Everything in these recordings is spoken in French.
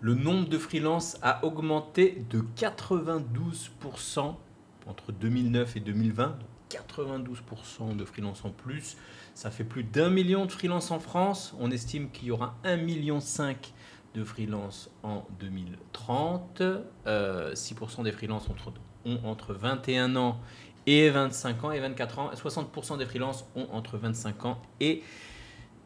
le nombre de freelances a augmenté de 92% entre 2009 et 2020. 92% de freelance en plus. Ça fait plus d'un million de freelance en France. On estime qu'il y aura 1,5 million de freelance en 2030. 6% euh, des freelances ont entre 21 ans et 25 ans et 24 ans. 60% des freelances ont entre 25 ans et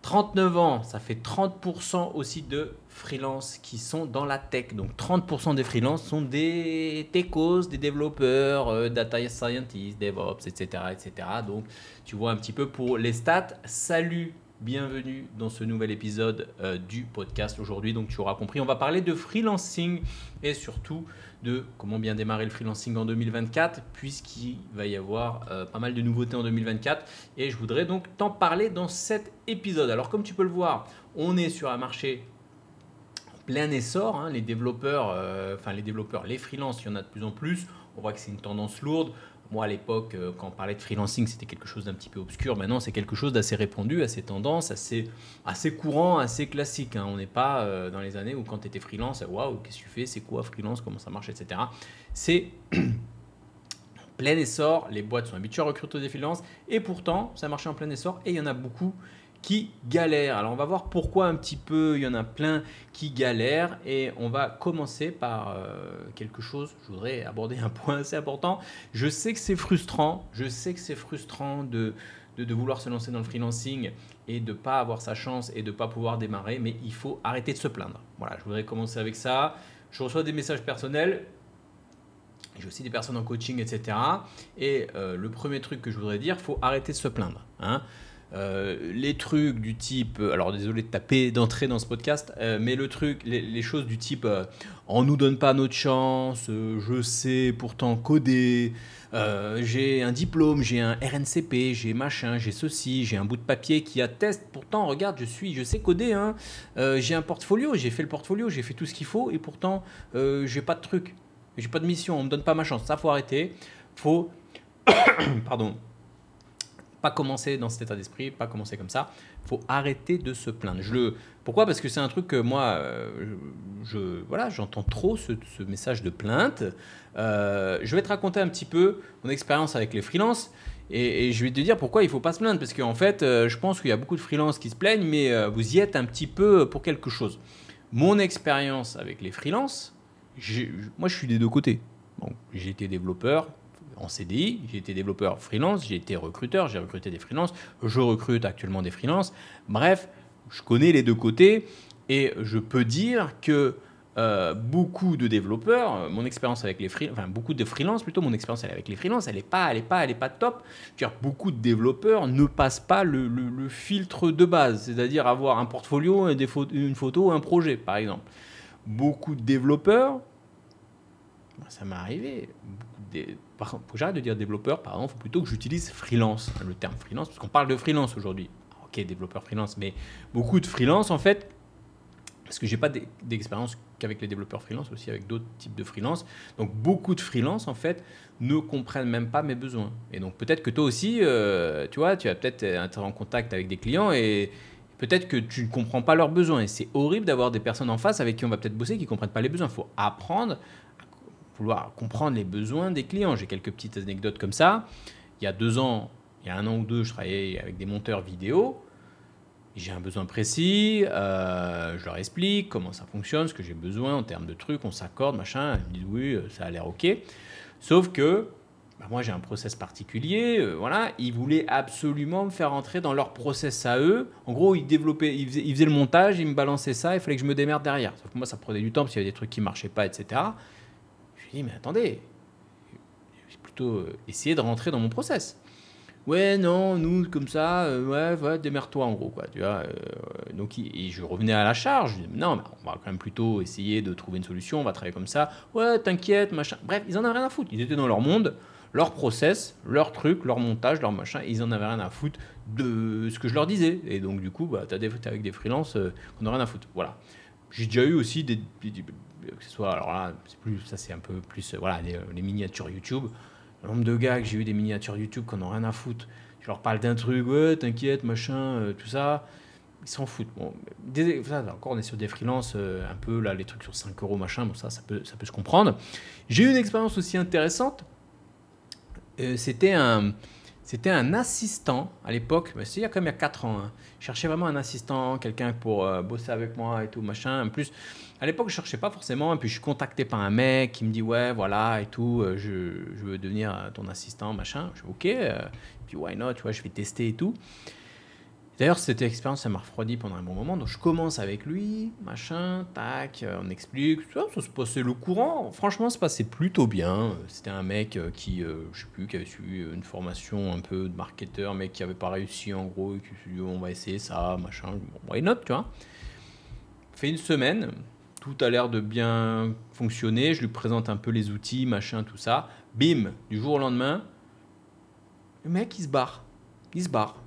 39 ans, ça fait 30% aussi de freelance qui sont dans la tech. Donc 30% des freelances sont des techos, des développeurs, euh, data scientists, DevOps, etc., etc. Donc tu vois un petit peu pour les stats. Salut bienvenue dans ce nouvel épisode euh, du podcast aujourd'hui. Donc tu auras compris, on va parler de freelancing et surtout de comment bien démarrer le freelancing en 2024 puisqu'il va y avoir euh, pas mal de nouveautés en 2024 et je voudrais donc t'en parler dans cet épisode. Alors comme tu peux le voir, on est sur un marché plein essor, hein. les développeurs, euh, enfin les développeurs, les freelances, il y en a de plus en plus. On voit que c'est une tendance lourde. Moi, à l'époque, euh, quand on parlait de freelancing, c'était quelque chose d'un petit peu obscur. Maintenant, c'est quelque chose d'assez répandu, assez tendance, assez, assez courant, assez classique. Hein. On n'est pas euh, dans les années où quand tu étais freelance, waouh, qu'est-ce que tu fais? C'est quoi freelance? Comment ça marche? Etc. C'est plein essor. Les boîtes sont habituées à recruter des freelances. Et pourtant, ça marche en plein essor. Et il y en a beaucoup qui galèrent. Alors on va voir pourquoi un petit peu, il y en a plein qui galèrent et on va commencer par euh, quelque chose, je voudrais aborder un point assez important. Je sais que c'est frustrant, je sais que c'est frustrant de, de, vouloir se lancer dans le freelancing et de ne pas avoir sa chance et de ne pas pouvoir démarrer, mais il faut arrêter de se plaindre. Voilà, je voudrais commencer avec ça. Je reçois des messages personnels, j'ai aussi des personnes en coaching, etc. Et euh, le premier truc que je voudrais dire, faut arrêter de se plaindre. Hein. Euh, les trucs du type, euh, alors désolé de taper d'entrée dans ce podcast, euh, mais le truc, les, choses du type, on nous donne pas notre chance, je sais pourtant coder, j'ai un diplôme, j'ai un RNCP, j'ai machin, j'ai ceci, j'ai un bout de papier qui atteste, pourtant regarde, je suis, je sais coder, hein, j'ai un portfolio, j'ai fait le portfolio, j'ai fait tout ce qu'il faut, et pourtant j'ai pas de truc, j'ai pas de mission, on me donne pas ma chance, ça faut arrêter, faut, pardon pas commencer dans cet état d'esprit, pas commencer comme ça. Faut arrêter de se plaindre. Je le... Pourquoi? Parce que c'est un truc que moi, euh, je, voilà, j'entends trop ce, message de plainte. Euh, je vais te raconter un petit peu mon expérience avec les freelances. Et, je vais te dire pourquoi il faut pas se plaindre. Parce qu'en fait, euh, je pense qu'il y a beaucoup de freelances qui se plaignent, mais vous y êtes un petit peu pour quelque chose. Mon expérience avec les freelances, moi je suis des deux côtés. Bon, j'ai été développeur, en CDI, j'ai été développeur freelance, j'ai été recruteur, j'ai recruté des freelances, je recrute actuellement des freelances. Bref, je connais les deux côtés et je peux dire que euh, beaucoup de développeurs, euh, mon expérience avec les freelances, beaucoup de freelances plutôt, mon expérience avec les freelances, elle n'est pas, elle est pas, elle est pas top. Beaucoup de développeurs ne passent pas le, filtre de base, c'est-à-dire avoir un portfolio, une photo, un projet, par exemple. Beaucoup de développeurs, ça m'est arrivé, que j'arrête de dire développeur, pardon, il faut plutôt que j'utilise freelance, le terme freelance, parce qu'on parle de freelance aujourd'hui. Ok, développeur freelance, mais beaucoup de freelance en fait, parce que j'ai pas d'expérience qu'avec les développeurs freelance, aussi avec d'autres types de freelance. Donc beaucoup de freelance en fait ne comprennent même pas mes besoins. Et donc peut-être que toi aussi, euh, tu vois, tu vas peut-être être en contact avec des clients et peut-être que tu ne comprends pas leurs besoins. Et c'est horrible d'avoir des personnes en face avec qui on va peut-être bosser qui ne comprennent pas les besoins. Il faut apprendre vouloir comprendre les besoins des clients. J'ai quelques petites anecdotes comme ça. Il y a deux ans, il y a un an ou deux, je travaillais avec des monteurs vidéo. J'ai un besoin précis, euh, je leur explique comment ça fonctionne, ce que j'ai besoin en termes de trucs, on s'accorde, machin. Ils me disent oui, ça a l'air ok. Sauf que bah, moi j'ai un process particulier, euh, voilà. Ils voulaient absolument me faire entrer dans leur process à eux. En gros, ils développaient, ils faisaient, ils faisaient le montage, ils me balançaient ça, il fallait que je me démerde derrière. Sauf que moi ça prenait du temps parce qu'il y avait des trucs qui marchaient pas, etc. Je dis, mais attendez, j'ai plutôt euh, essayé de rentrer dans mon process. Ouais, non, nous, comme ça, euh, ouais, ouais démerde-toi en gros, quoi, tu vois. Euh, donc, et je revenais à la charge. Je dis, non, mais on va quand même plutôt essayer de trouver une solution, on va travailler comme ça. Ouais, t'inquiète, machin. Bref, ils en avaient rien à foutre. Ils étaient dans leur monde, leur process, leur truc, leur montage, leur machin. Ils en avaient rien à foutre de ce que je leur disais. Et donc, du coup, bah, t'as des, avec des freelances qu'on n'a rien à foutre. Voilà. J'ai déjà eu aussi des, que ce soit, alors là, plus, ça c'est un peu plus, euh, voilà, euh, les, miniatures YouTube. Le nombre de gars que j'ai eu des miniatures YouTube qu'on n'a rien à foutre. Je leur parle d'un truc, ouais, t'inquiète, machin, euh, tout ça. ils s'en foutent. Bon, encore, on est sur des freelances, euh, un peu là, les trucs sur 5 euros, machin, bon, ça, ça peut, ça peut se comprendre. J'ai eu une expérience aussi intéressante. Euh, c'était un. C'était un assistant à l'époque, mais c'est il y a même il y a 4 ans. hein. Je cherchais vraiment un assistant, quelqu'un pour euh, bosser avec moi et tout, machin. En plus, à l'époque, je cherchais pas forcément. Et puis, je suis contacté par un mec qui me dit Ouais, voilà, et tout, euh, je, veux devenir euh, ton assistant, machin. Je dis Ok, puis why not, tu vois, je vais tester et tout. D'ailleurs, cette expérience, ça m'a refroidi pendant un bon moment. Donc, je commence avec lui, machin, tac, euh, on explique. Ça, ça se passait le courant. Franchement, ça se passait plutôt bien. C'était un mec euh, qui, euh, je sais plus, qui avait suivi une formation un peu de marketeur, mais qui avait pas réussi en gros. Et qui s'est dit, on va essayer ça, machin. Bon, why not, tu vois? Fait une semaine, tout a l'air de bien fonctionner. Je lui présente un peu les outils, machin, tout ça. Bim, du jour au lendemain, le mec, il se barre. Il se barre.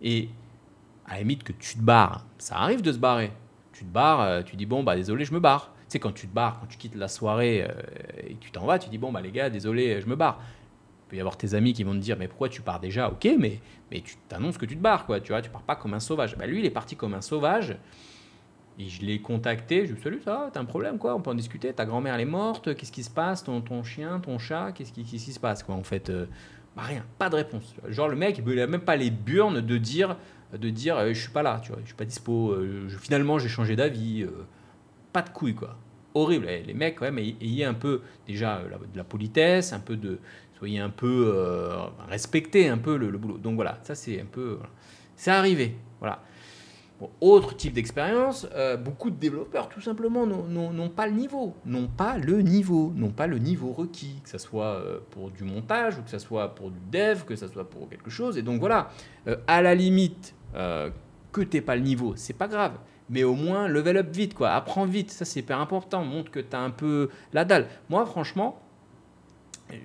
Et à la limite que tu te barres, ça arrive de se barrer. Tu te barres, euh, tu dis bon bah désolé, je me barre. Tu sais quand tu te barres, quand tu quittes la soirée euh, et tu t'en vas, tu dis bon bah les gars, désolé, je me barre. Il peut y avoir tes amis qui vont te dire mais pourquoi tu pars déjà? Ok, mais mais tu t'annonces que tu te barres quoi, tu vois, tu pars pas comme un sauvage. Bah lui, il est parti comme un sauvage. Et je l'ai contacté, je lui ai dit ça t'as un problème quoi, on peut en discuter, ta grand-mère elle est morte, qu'est-ce qui se passe, ton, ton chien, ton chat, qu'est-ce qui, qu'est-ce qui se passe quoi en fait euh, Bah rien, pas de réponse. Genre le mec, il a même pas les burnes de dire de dire euh, je suis pas là, tu vois, je suis pas dispo, euh, finalement j'ai changé d'avis, euh, pas de couilles quoi. Horrible, Eh, les mecs même ay- ayez un peu déjà de la politesse, un peu de soyez un peu euh, respectez un peu le, boulot. Donc voilà, ça c'est un peu voilà. c'est arrivé, voilà. Autre type d'expérience, beaucoup de développeurs tout simplement n'ont- pas le niveau, n'ont pas le niveau, n'ont pas le niveau requis, que ce soit pour du montage ou que ce soit pour du dev, que ce soit pour quelque chose. Et donc voilà, à la limite, euh, que t'aies pas le niveau, c'est pas grave. Mais au moins, level up vite, quoi. Apprends vite, ça c'est hyper important. Montre que tu as un peu la dalle. Moi, franchement,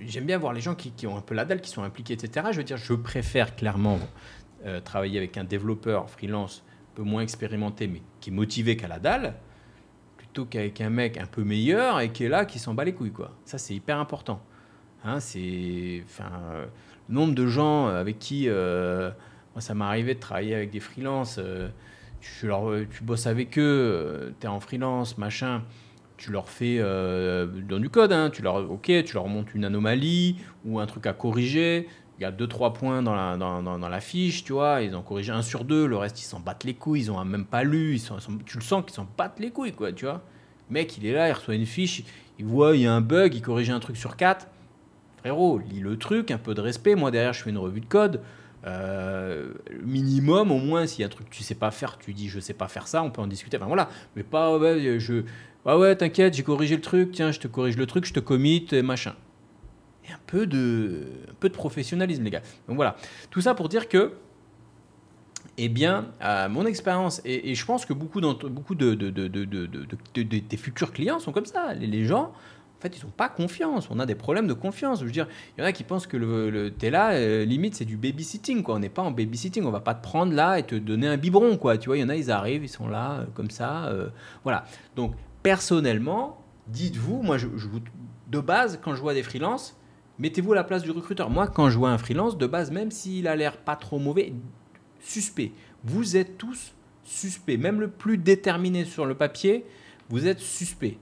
j'aime bien voir les gens qui, ont un peu la dalle, qui sont impliqués, etc. Je veux dire, je préfère clairement euh, travailler avec un développeur freelance un peu moins expérimenté, mais qui est motivé qu'à la dalle, plutôt qu'avec un mec un peu meilleur et qui est là, qui s'en bat les couilles, quoi. Ça, c'est hyper important. Hein, c'est, enfin, euh, nombre de gens avec qui, euh, moi, ça m'est arrivé de travailler avec des freelances. euh, tu, bosses avec eux, tu es en freelance, machin. Tu leur fais euh, dans du code, hein, tu leur, ok, tu leur montes une anomalie ou un truc à corriger. Il y a deux trois points dans la, fiche, tu vois. Ils ont corrigé un sur deux, le reste ils s'en battent les couilles, ils ont même pas lu. Ils sont, tu le sens qu'ils s'en battent les couilles, quoi, tu vois. Mec, il est là, il reçoit une fiche, il voit, il y a un bug, il corrige un truc sur quatre frérot, lis le truc, un peu de respect. Moi, derrière, je fais une revue de code. Euh, minimum, au moins, s'il y a un truc que tu sais pas faire, tu dis je sais pas faire ça, on peut en discuter. Enfin voilà, mais pas ouais, je. Ah ouais, t'inquiète, j'ai corrigé le truc, tiens, je te corrige le truc, je te commit, machin. Et un peu de, un peu de professionnalisme, les gars. Donc voilà, tout ça pour dire que eh bien, à mon expérience, et, je pense que beaucoup, beaucoup de, de, des futurs clients sont comme ça. Les, gens, en fait, ils n'ont pas confiance. On a des problèmes de confiance. Je veux dire, il y en a qui pensent que le, le t'es là, euh, limite, c'est du babysitting. Quoi. On n'est pas en babysitting. On va pas te prendre là et te donner un biberon. Quoi. Tu vois, il y en a, ils arrivent, ils sont là, euh, comme ça. euh, voilà. Donc, personnellement, dites-vous, moi, je, je vous, de base, quand je vois des freelances, mettez-vous à la place du recruteur. Moi, quand je vois un freelance, de base, même s'il a l'air pas trop mauvais, suspect. Vous êtes tous suspects. Même le plus déterminé sur le papier, vous êtes suspect.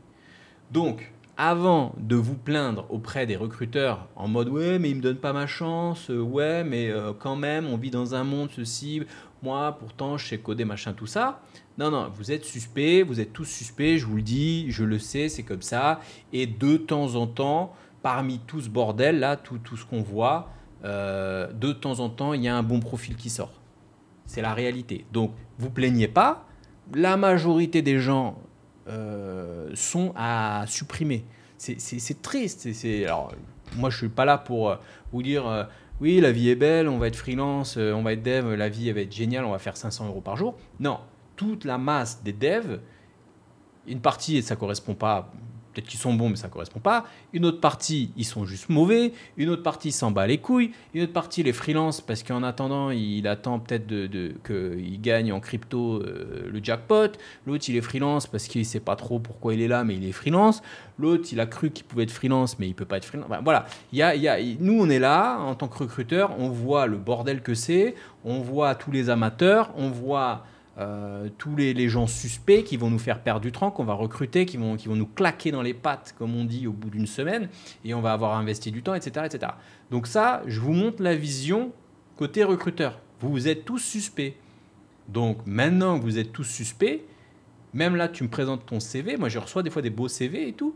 Donc, avant de vous plaindre auprès des recruteurs en mode ouais mais il me donne pas ma chance, euh, ouais mais euh, quand même on vit dans un monde ceci, moi pourtant je sais coder machin tout ça. Non non, vous êtes suspect, vous êtes tous suspects, je vous le dis, je le sais, c'est comme ça. Et de temps en temps, parmi tout ce bordel là, tout, tout ce qu'on voit, euh, de temps en temps il y a un bon profil qui sort. C'est la réalité. Donc, vous plaignez pas. La majorité des gens sont à supprimer. C'est- triste. c'est- alors, moi, je suis pas là pour euh, vous dire euh, oui, la vie est belle, on va être freelance, euh, on va être dev, la vie va être géniale, on va faire 500 euros par jour. Non, toute la masse des devs, une partie, ça correspond pas, peut-être qu'ils sont bons, mais ça correspond pas. Une autre partie, ils sont juste mauvais. Une autre partie s'en bat les couilles. Une autre partie, les freelance, parce qu'en attendant, il attend peut-être de, qu'il gagne en crypto euh, le jackpot. L'autre, il est freelance parce qu'il sait pas trop pourquoi il est là, mais il est freelance. L'autre, il a cru qu'il pouvait être freelance, mais il peut pas être freelance. Voilà, y a, nous, on est là, en tant que recruteur, on voit le bordel que c'est, on voit tous les amateurs, on voit euh, tous les, gens suspects qui vont nous faire perdre du temps, qu'on va recruter, qui vont, qui vont nous claquer dans les pattes, comme on dit, au bout d'une semaine, et on va avoir investi du temps, etc., etc. Donc ça, je vous montre la vision côté recruteur. Vous êtes tous suspects. Donc maintenant que vous êtes tous suspects, même là, tu me présentes ton CV, moi je reçois des fois des beaux CV et tout,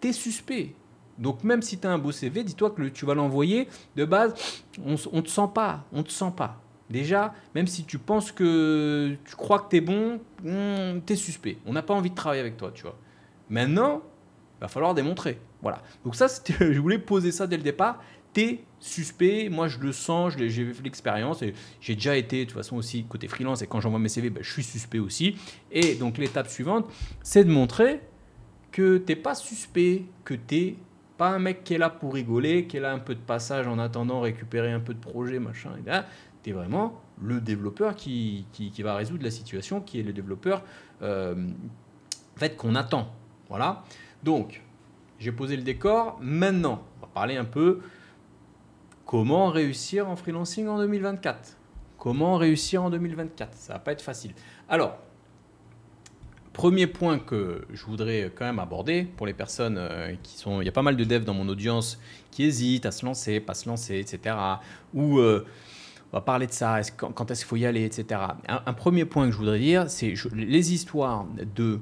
tu es suspect. Donc même si tu as un beau CV, dis-toi que tu vas l'envoyer, de base, on ne te sent pas, on te sent pas. Déjà, même si tu penses que tu crois que tu es bon, hmm, tu es suspect. On n'a pas envie de travailler avec toi, tu vois. Maintenant, il va falloir démontrer. Voilà. Donc ça, je voulais poser ça dès le départ. Tu es suspect, moi je le sens, j'ai fait l'expérience et j'ai déjà été de toute façon aussi côté freelance et quand j'envoie mes CV, ben, je suis suspect aussi. Et donc l'étape suivante, c'est de montrer que tu n'es pas suspect, que tu n'es pas un mec qui est là pour rigoler, qui est là un peu de passage en attendant récupérer un peu de projet, machin. Tu es vraiment le développeur qui, qui, va résoudre la situation, qui est le développeur euh, fait qu'on attend. Voilà. Donc, j'ai posé le décor. Maintenant, on va parler un peu comment réussir en freelancing en 2024. Comment réussir en 2024 Ça va pas être facile. Alors, premier point que je voudrais quand même aborder pour les personnes euh, qui sont... Il y a pas mal de devs dans mon audience qui hésitent à se lancer, pas se lancer, etc. Ou... Euh, on va parler de ça, quand, est-ce qu'il faut y aller, etc. Un, premier point que je voudrais dire, c'est les histoires de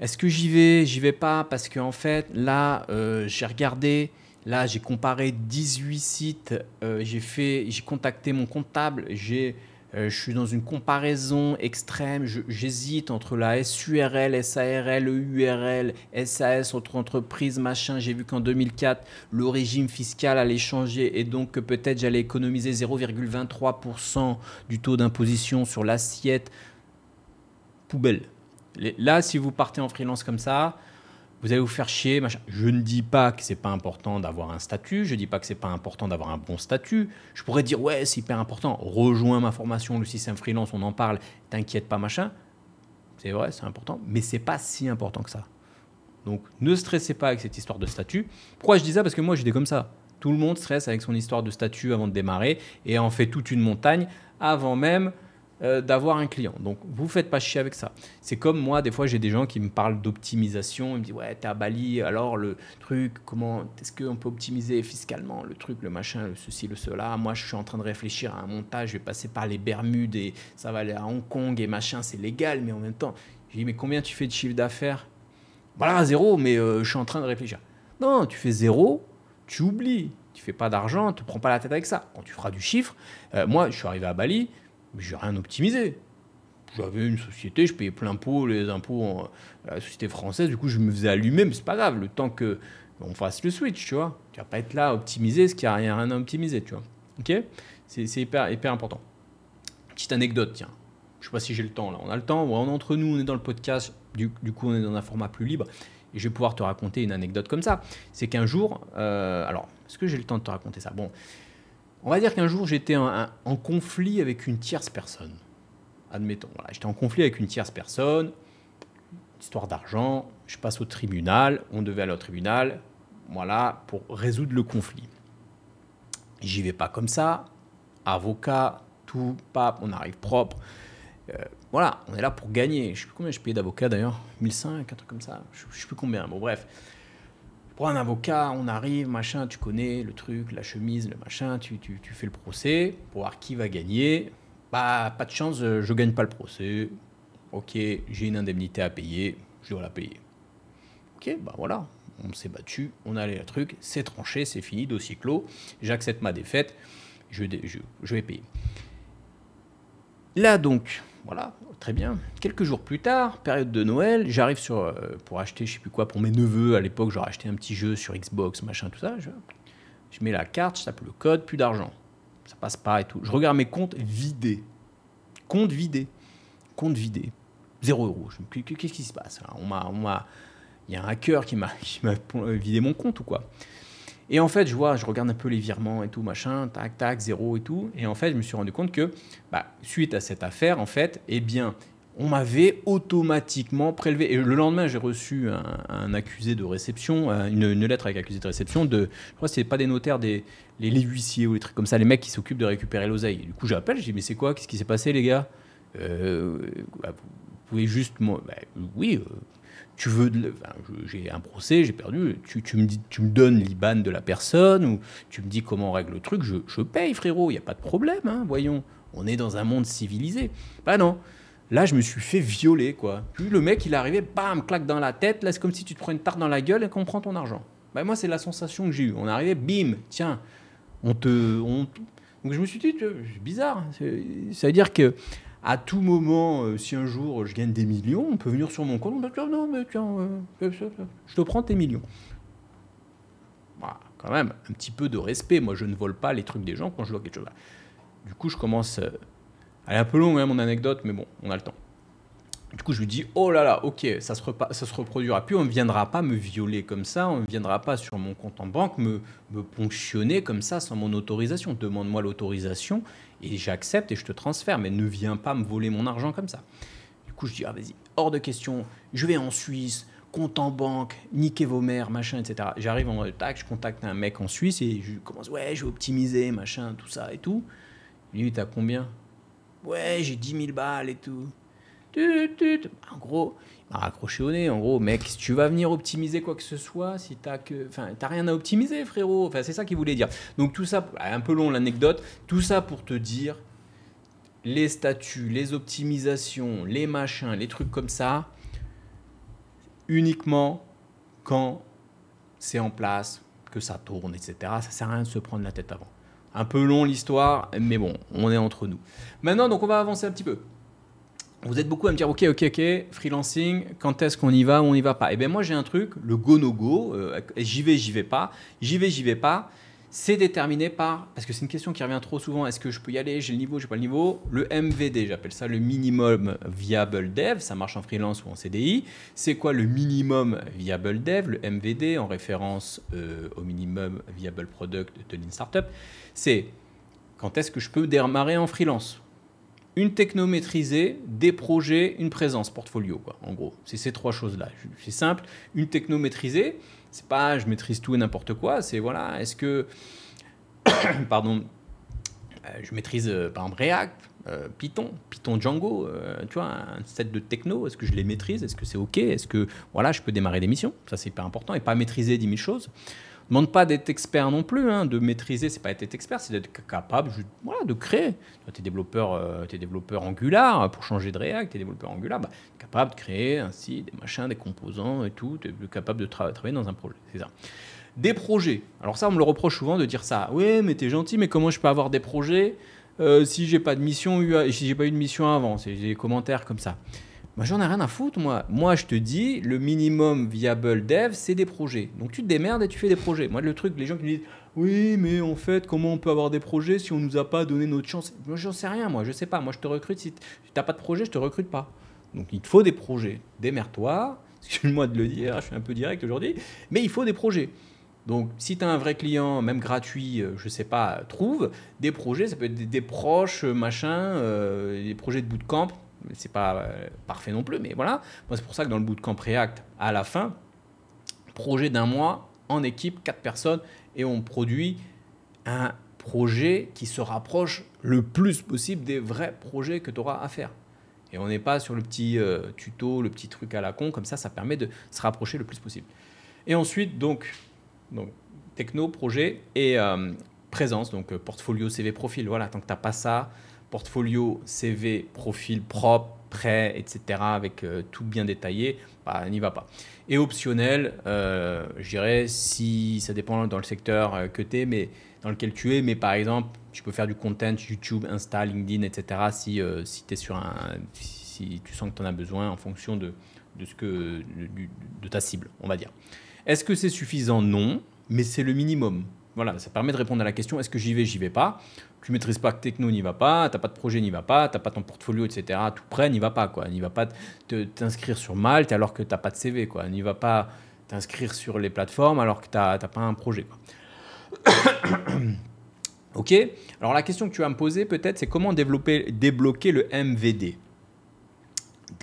est-ce que j'y vais, j'y vais pas, parce qu'en en fait, là, euh, j'ai regardé, là, j'ai comparé 18 sites, euh, j'ai fait, j'ai contacté mon comptable, j'ai je suis dans une comparaison extrême. J'hésite entre la SURL, SARL, EURL, SAS, entre entreprises, machin. J'ai vu qu'en 2004, le régime fiscal allait changer et donc que peut-être j'allais économiser 0,23% du taux d'imposition sur l'assiette. Poubelle. Là, si vous partez en freelance comme ça, vous allez vous faire chier. Machin. Je ne dis pas que c'est pas important d'avoir un statut, je ne dis pas que c'est pas important d'avoir un bon statut. Je pourrais dire ouais, c'est hyper important. Rejoins ma formation, le système freelance, on en parle. T'inquiète pas, machin. C'est vrai, c'est important, mais c'est pas si important que ça. Donc ne stressez pas avec cette histoire de statut. Pourquoi je dis ça? Parce que moi j'étais comme ça. Tout le monde stresse avec son histoire de statut avant de démarrer et en fait toute une montagne avant même euh, d'avoir un client. Donc, vous faites pas chier avec ça. C'est comme moi, des fois, j'ai des gens qui me parlent d'optimisation. Ils me disent, ouais, t'es à Bali, alors le truc, comment, est-ce qu'on peut optimiser fiscalement le truc, le machin, le ceci, le cela? Moi, je suis en train de réfléchir à un montage, je vais passer par les Bermudes et ça va aller à Hong Kong et machin, c'est légal, mais en même temps, j'ai dit, mais combien tu fais de chiffre d'affaires? Voilà, zéro, mais euh, je suis en train de réfléchir. Non, tu fais zéro, tu oublies. Tu fais pas d'argent, tu prends pas la tête avec ça. Quand tu feras du chiffre, euh, moi, je suis arrivé à Bali, j'ai rien optimisé. J'avais une société, je payais plein pot les impôts en, la société française, du coup je me faisais allumer, mais c'est pas grave, le temps que on fasse le switch, tu vois. Tu vas pas être là à optimiser ce qu'il n'y a rien à optimiser, tu vois. Ok? C'est hyper, important. Petite anecdote, tiens. Je sais pas si j'ai le temps là. On a le temps, on est entre nous, on est dans le podcast, du, du, coup on est dans un format plus libre. Et je vais pouvoir te raconter une anecdote comme ça. C'est qu'un jour, euh, alors, est-ce que j'ai le temps de te raconter ça? Bon, on va dire qu'un jour, j'étais en, conflit avec une tierce personne. Admettons, j'étais en conflit avec une tierce personne, histoire d'argent, je passe au tribunal, on devait aller au tribunal, voilà, pour résoudre le conflit. J'y vais pas comme ça, avocat, tout, pape, on arrive propre. Euh, voilà, on est là pour gagner. Je sais plus combien je payais d'avocat d'ailleurs, 1005, un truc comme ça, je, je sais plus combien. Bon, bref pour un avocat, on arrive, machin, tu connais le truc, la chemise, le machin, tu, fais le procès pour voir qui va gagner. Bah, pas de chance, euh, je gagne pas le procès. Ok, j'ai une indemnité à payer, je dois la payer. Ok, bah voilà, on s'est battu, on a allé le truc, c'est tranché, c'est fini, dossier clos, j'accepte ma défaite, je, je, je vais payer. Là donc, voilà, très bien. Quelques jours plus tard, période de Noël, j'arrive sur euh, pour acheter je sais plus quoi pour mes neveux. À l'époque, j'aurais acheté un petit jeu sur Xbox, machin, tout ça. Je, mets la carte, je tape le code, plus d'argent. Ça passe pas et tout. Je regarde mes comptes vidés. Compte vidé. Compte vidé. Zéro euro. Qu'est-ce qui se passe il y a un hacker qui m'a vidé mon compte ou quoi? Et en fait, je vois, je regarde un peu les virements et tout, machin, tac, tac, zéro et tout. Et en fait, je me suis rendu compte que, bah, suite à cette affaire, en fait, eh bien, on m'avait automatiquement prélevé. Et le lendemain, j'ai reçu un, accusé de réception, euh, une, lettre avec accusé de réception de, je crois que c'est pas des notaires, des les, huissiers ou les trucs comme ça, les mecs qui s'occupent de récupérer l'oseille. Du coup, j'appelle, je dis, mais c'est quoi? Qu'est-ce qui s'est passé, les gars? Euh, bah, vous pouvez juste, bah, oui, euh, tu veux, j'ai un procès, j'ai perdu, tu, me donnes l'IBAN de la personne, ou tu me dis comment on règle le truc, je, je paye frérot, il n'y a pas de problème, hein, voyons, on est dans un monde civilisé. Bah non, là je me suis fait violer quoi. Puis le mec il est arrivé, bam, claque dans la tête, là c'est comme si tu te prends une tarte dans la gueule et qu'on prend ton argent. Bah moi c'est la sensation que j'ai eue. On est arrivé, bim, tiens, on te... On... Donc je me suis dit, c'est bizarre, ça veut dire que à tout moment, euh, si un jour je gagne des millions, on peut venir sur mon compte, on non, mais tiens, euh, je te prends tes millions. Bah, quand même, un petit peu de respect. Moi, je ne vole pas les trucs des gens quand je vois quelque chose. Du coup, je commence. Euh, elle est un peu longue, hein, mon anecdote, mais bon, on a le temps. Du coup, je lui dis, oh là là, ok, ça se, se reproduira plus, on ne viendra pas me violer comme ça, on ne viendra pas sur mon compte en banque me, me ponctionner comme ça sans mon autorisation. Demande-moi l'autorisation et j'accepte et je te transfère, mais ne viens pas me voler mon argent comme ça. Du coup, je dis, ah vas-y, hors de question, je vais en Suisse, compte en banque, niquez vos mères, machin, etc. J'arrive en tac, je contacte un mec en Suisse et je commence, ouais, je vais optimiser, machin, tout ça et tout. Lui, t'as combien? Ouais, j'ai 10 000 balles et tout. En gros, il m'a raccroché au nez. En gros, mec, si tu vas venir optimiser quoi que ce soit, si t'as que, enfin, t'as rien à optimiser, frérot. Enfin, c'est ça qu'il voulait dire. Donc tout ça, un peu long l'anecdote. Tout ça pour te dire, les statuts, les optimisations, les machins, les trucs comme ça, uniquement quand c'est en place, que ça tourne, etc. Ça sert à rien de se prendre la tête avant. Un peu long l'histoire, mais bon, on est entre nous. Maintenant, donc on va avancer un petit peu. Vous êtes beaucoup à me dire, ok, ok, ok, freelancing, quand est-ce qu'on y va ou on n'y va pas? Eh bien moi j'ai un truc, le go-no-go, euh, j'y vais, j'y vais pas, j'y vais, j'y vais pas, c'est déterminé par, parce que c'est une question qui revient trop souvent, est-ce que je peux y aller, j'ai le niveau, j'ai pas le niveau, le MVD, j'appelle ça le minimum viable dev, ça marche en freelance ou en CDI. C'est quoi le minimum viable dev, le MVD, en référence euh, au minimum viable product de Lean Startup C'est quand est-ce que je peux démarrer en freelance? Une techno maîtrisée, des projets, une présence portfolio, quoi, en gros. C'est ces trois choses-là. C'est simple. Une techno maîtrisée, c'est pas je maîtrise tout et n'importe quoi, c'est voilà, est-ce que. pardon. Euh, je maîtrise euh, par exemple React, euh, Python, Python Django, tu vois, un set de techno, est-ce que je les maîtrise Est-ce que c'est OK Est-ce que voilà, je peux démarrer des missions Ça, c'est pas important. Et pas maîtriser 10 000 choses demande pas d'être expert non plus, hein, de maîtriser, c'est pas être expert, c'est d'être capable voilà, de créer. Tu es développeur, euh, es développeur Angular, pour changer de React, tu es développeur Angular, bah, capable de créer ainsi des machins, des composants et tout, tu es capable de travailler dans un projet, c'est ça. Des projets. Alors ça, on me le reproche souvent de dire ça. Oui, mais tu es gentil, mais comment je peux avoir des projets euh, si j'ai pas de mission, si j'ai pas eu de mission avant? C'est des commentaires comme ça. Moi, j'en ai rien à foutre, moi. Moi, je te dis, le minimum viable dev, c'est des projets. Donc, tu te démerdes et tu fais des projets. Moi, le truc, les gens qui me disent, oui, mais en fait, comment on peut avoir des projets si on nous a pas donné notre chance? Moi, j'en sais rien, moi. Je sais pas. Moi, je te recrute. Si tu n'as pas de projet, je te recrute pas. Donc, il te faut des projets. Démerde-toi. Excuse-moi de le dire, je suis un peu direct aujourd'hui. Mais il faut des projets. Donc, si tu as un vrai client, même gratuit, euh, je sais pas, trouve des projets. Ça peut être des, proches, machin, euh, des projets de bootcamp c'est pas euh, parfait non plus, mais voilà. Moi, c'est pour ça que dans le bootcamp React, à la fin, projet d'un mois en équipe, quatre personnes, et on produit un projet qui se rapproche le plus possible des vrais projets que tu auras à faire. Et on n'est pas sur le petit euh, tuto, le petit truc à la con, comme ça, ça permet de se rapprocher le plus possible. Et ensuite, donc, donc techno, projet et euh, présence, donc portfolio, CV, profil. Voilà, tant que tu n'as pas ça, portfolio, CV, profil propre, prêt, etc., avec euh, tout bien détaillé, bah, n'y va pas. Et optionnel, euh, je dirais, si ça dépend dans le secteur euh, que tu es, mais dans lequel tu es, mais par exemple, tu peux faire du content YouTube, Insta, LinkedIn, etc., si, un, si tu sens que tu en as besoin en fonction de, de, ce que, de ta cible, on va dire. Est-ce que c'est suffisant? Non, mais c'est le minimum. Voilà, ça permet de répondre à la question est-ce que j'y vais, j'y vais pas? Tu maîtrises pas que techno, n'y va pas, t'as pas de projet, n'y va pas, t'as pas ton portfolio, etc. Tout prêt, n'y va pas, quoi. N'y va pas t'inscrire sur Malte alors que t'as pas de CV, quoi. N'y va pas t'inscrire sur les plateformes alors que t'as pas un projet, ok Alors la question que tu vas me poser peut-être, c'est comment développer, débloquer le MVD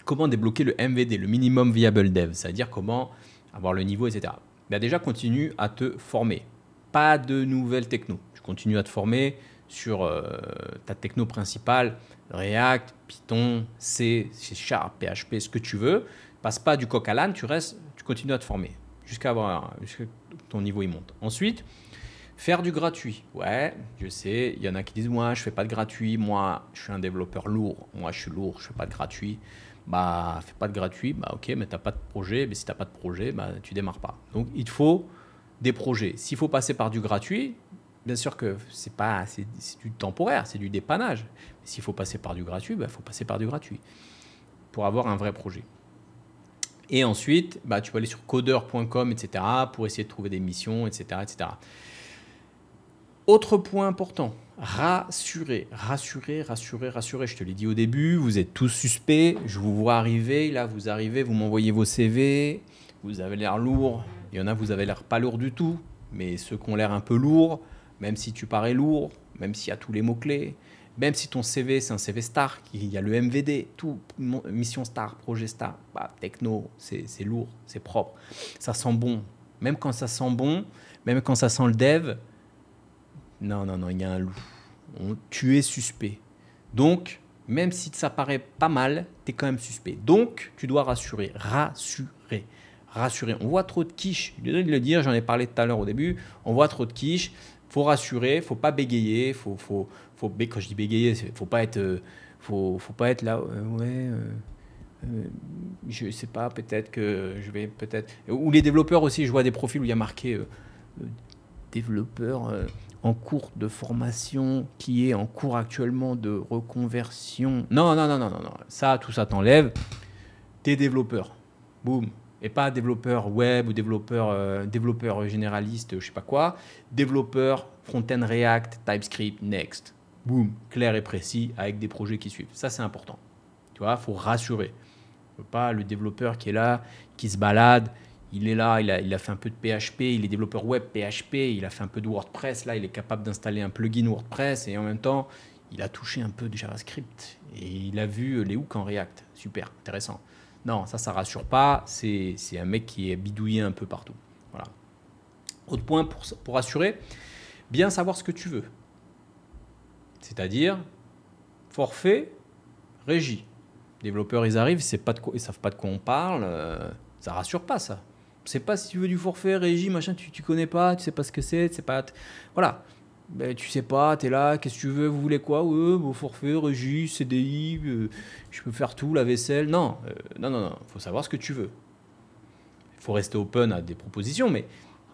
Comment débloquer le MVD, le minimum viable dev, c'est-à-dire comment avoir le niveau, etc. Ben déjà, continue à te former. Pas de nouvelles techno. Tu continues à te former sur euh, ta techno principale, React, Python, C, C Sharp, PHP, ce que tu veux. Passe pas du coq à l'âne, tu restes, tu continues à te former jusqu'à avoir jusqu'à ton niveau il monte. Ensuite, faire du gratuit. Ouais, je sais, il y en a qui disent moi je fais pas de gratuit, moi je suis un développeur lourd, moi je suis lourd, je fais pas de gratuit. Bah, fais pas de gratuit, bah ok, mais t'as pas de projet, mais si t'as pas de projet, bah tu démarres pas. Donc il te faut des projets. S'il faut passer par du gratuit, bien sûr que c'est pas c'est du temporaire, c'est du dépannage. S'il faut passer par du gratuit, il bah, faut passer par du gratuit pour avoir un vrai projet. Et ensuite, bah, tu peux aller sur codeur.com, etc., pour essayer de trouver des missions, etc., etc. Autre point important, rassurer, rassurer, rassurer, rassurer. Je te l'ai dit au début, vous êtes tous suspects. Je vous vois arriver, là, vous arrivez, vous m'envoyez vos CV, vous avez l'air lourd. Il y en a, vous avez l'air pas lourd du tout, mais ceux qui ont l'air un peu lourds, même si tu parais lourd, même s'il y a tous les mots-clés, même si ton CV, c'est un CV star, il y a le MVD, tout, mission star, projet star, bah, techno, c'est lourd, c'est propre, ça sent bon. Même quand ça sent bon, même quand ça sent le dev, non, non, non, il y a un loup. tu es suspect. Donc, même si ça paraît pas mal, tu es quand même suspect. Donc, tu dois rassurer, rassurer, rassurer. On voit trop de quiche, je de le dire, j'en ai parlé tout à l'heure au début, on voit trop de quiche, faut rassurer, faut pas bégayer, faut, faut, faut, quand je dis bégayer, faut pas être, euh, faut, faut pas être là, euh, ouais, euh, je sais pas, peut-être que je vais peut-être, ou les développeurs aussi, je vois des profils où il y a marqué développeur en cours de formation, qui est en cours actuellement de reconversion. Non, non, non, non, non, non. ça, tout ça t'enlève. T'es développeur, boum, et pas développeur web ou développeur, euh, développeur généraliste, je sais pas quoi. Développeur front-end React, TypeScript, Next. Boom, clair et précis avec des projets qui suivent. Ça, c'est important. Tu vois, faut rassurer. Pas le développeur qui est là, qui se balade, il est là, il a, il a, fait un peu de PHP, il est développeur web PHP, il a fait un peu de WordPress, là, il est capable d'installer un plugin WordPress et en même temps, il a touché un peu du JavaScript et il a vu les hooks en React. Super, intéressant. Non, ça, ça rassure pas. C'est un mec qui est bidouillé un peu partout. Voilà. Autre point pour, pour assurer, bien savoir ce que tu veux. C'est-à-dire, forfait, régie. développeurs, ils arrivent, ils ne savent pas de quoi on parle. Euh, ça rassure pas, ça. C'est pas si tu veux du forfait, régie, machin, tu, tu connais pas, tu sais pas ce que c'est, c'est pas. Voilà ben, tu sais pas, tu es là, qu'est-ce que tu veux, vous voulez quoi? Ouais, bon, forfait, régie, CDI, euh, je peux faire tout, la vaisselle. Non, euh, non, non, non, faut savoir ce que tu veux. Il faut rester open à des propositions, mais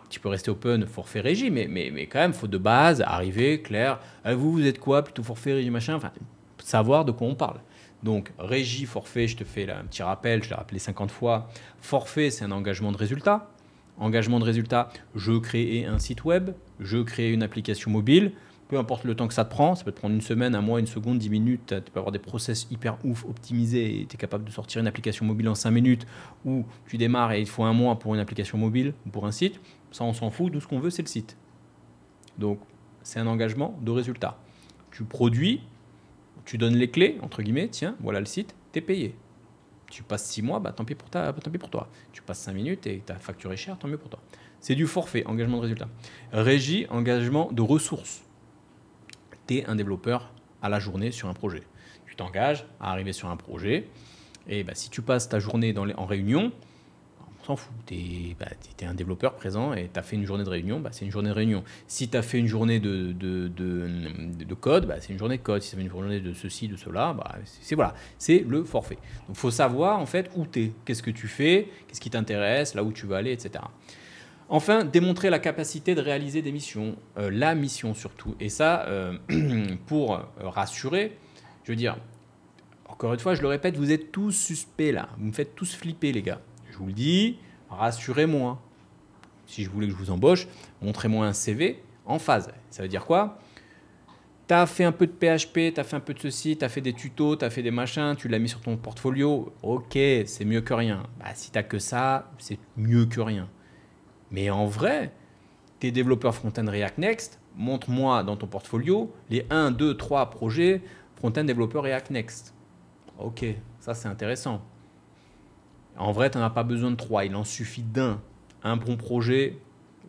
tu peux rester open forfait régie, mais, mais, mais quand même, faut de base arriver, clair. Euh, vous, vous êtes quoi? Plutôt forfait, régie, machin Enfin, savoir de quoi on parle. Donc, régie, forfait, je te fais un petit rappel, je l'ai rappelé 50 fois. Forfait, c'est un engagement de résultat. Engagement de résultat, je crée un site web, je crée une application mobile, peu importe le temps que ça te prend, ça peut te prendre une semaine, un mois, une seconde, dix minutes, tu peux avoir des process hyper ouf, optimisés, et tu es capable de sortir une application mobile en cinq minutes, ou tu démarres et il faut un mois pour une application mobile ou pour un site, ça on s'en fout, tout ce qu'on veut c'est le site. Donc c'est un engagement de résultat. Tu produis, tu donnes les clés, entre guillemets, tiens, voilà le site, tu es payé. Tu passes 6 mois, bah, tant, pis pour ta, tant pis pour toi. Tu passes 5 minutes et tu as facturé cher, tant mieux pour toi. C'est du forfait, engagement de résultat. Régie, engagement de ressources. Tu es un développeur à la journée sur un projet. Tu t'engages à arriver sur un projet. Et bah, si tu passes ta journée dans les, en réunion, on s'en fout. Tu es, bah, un développeur présent et tu as fait une journée de réunion, bah, c'est une journée de réunion. Si tu as fait une journée de, de, de, code, bah, c'est une journée de code. Si tu as fait une journée de ceci, de cela, c'est voilà, c'est le forfait. Donc il faut savoir en fait où tu es, qu'est-ce que tu fais, qu'est-ce qui t'intéresse, là où tu veux aller, etc. Enfin, démontrer la capacité de réaliser des missions, euh, la mission surtout. Et ça, euh, pour euh, rassurer, je veux dire, encore une fois, je le répète, vous êtes tous suspects là. Vous me faites tous flipper, les gars vous le dis, rassurez-moi. Si je voulais que je vous embauche, montrez-moi un CV en phase. Ça veut dire quoi? Tu as fait un peu de PHP, tu as fait un peu de ceci, tu as fait des tutos, tu as fait des machins, tu l'as mis sur ton portfolio. Ok, c'est mieux que rien. Bah, si tu que ça, c'est mieux que rien. Mais en vrai, tu es développeur front-end React Next, montre-moi dans ton portfolio les 1, 2, 3 projets front-end développeur React Next. Ok, ça c'est intéressant. En vrai, tu n'en as pas besoin de trois, il en suffit d'un. Un bon projet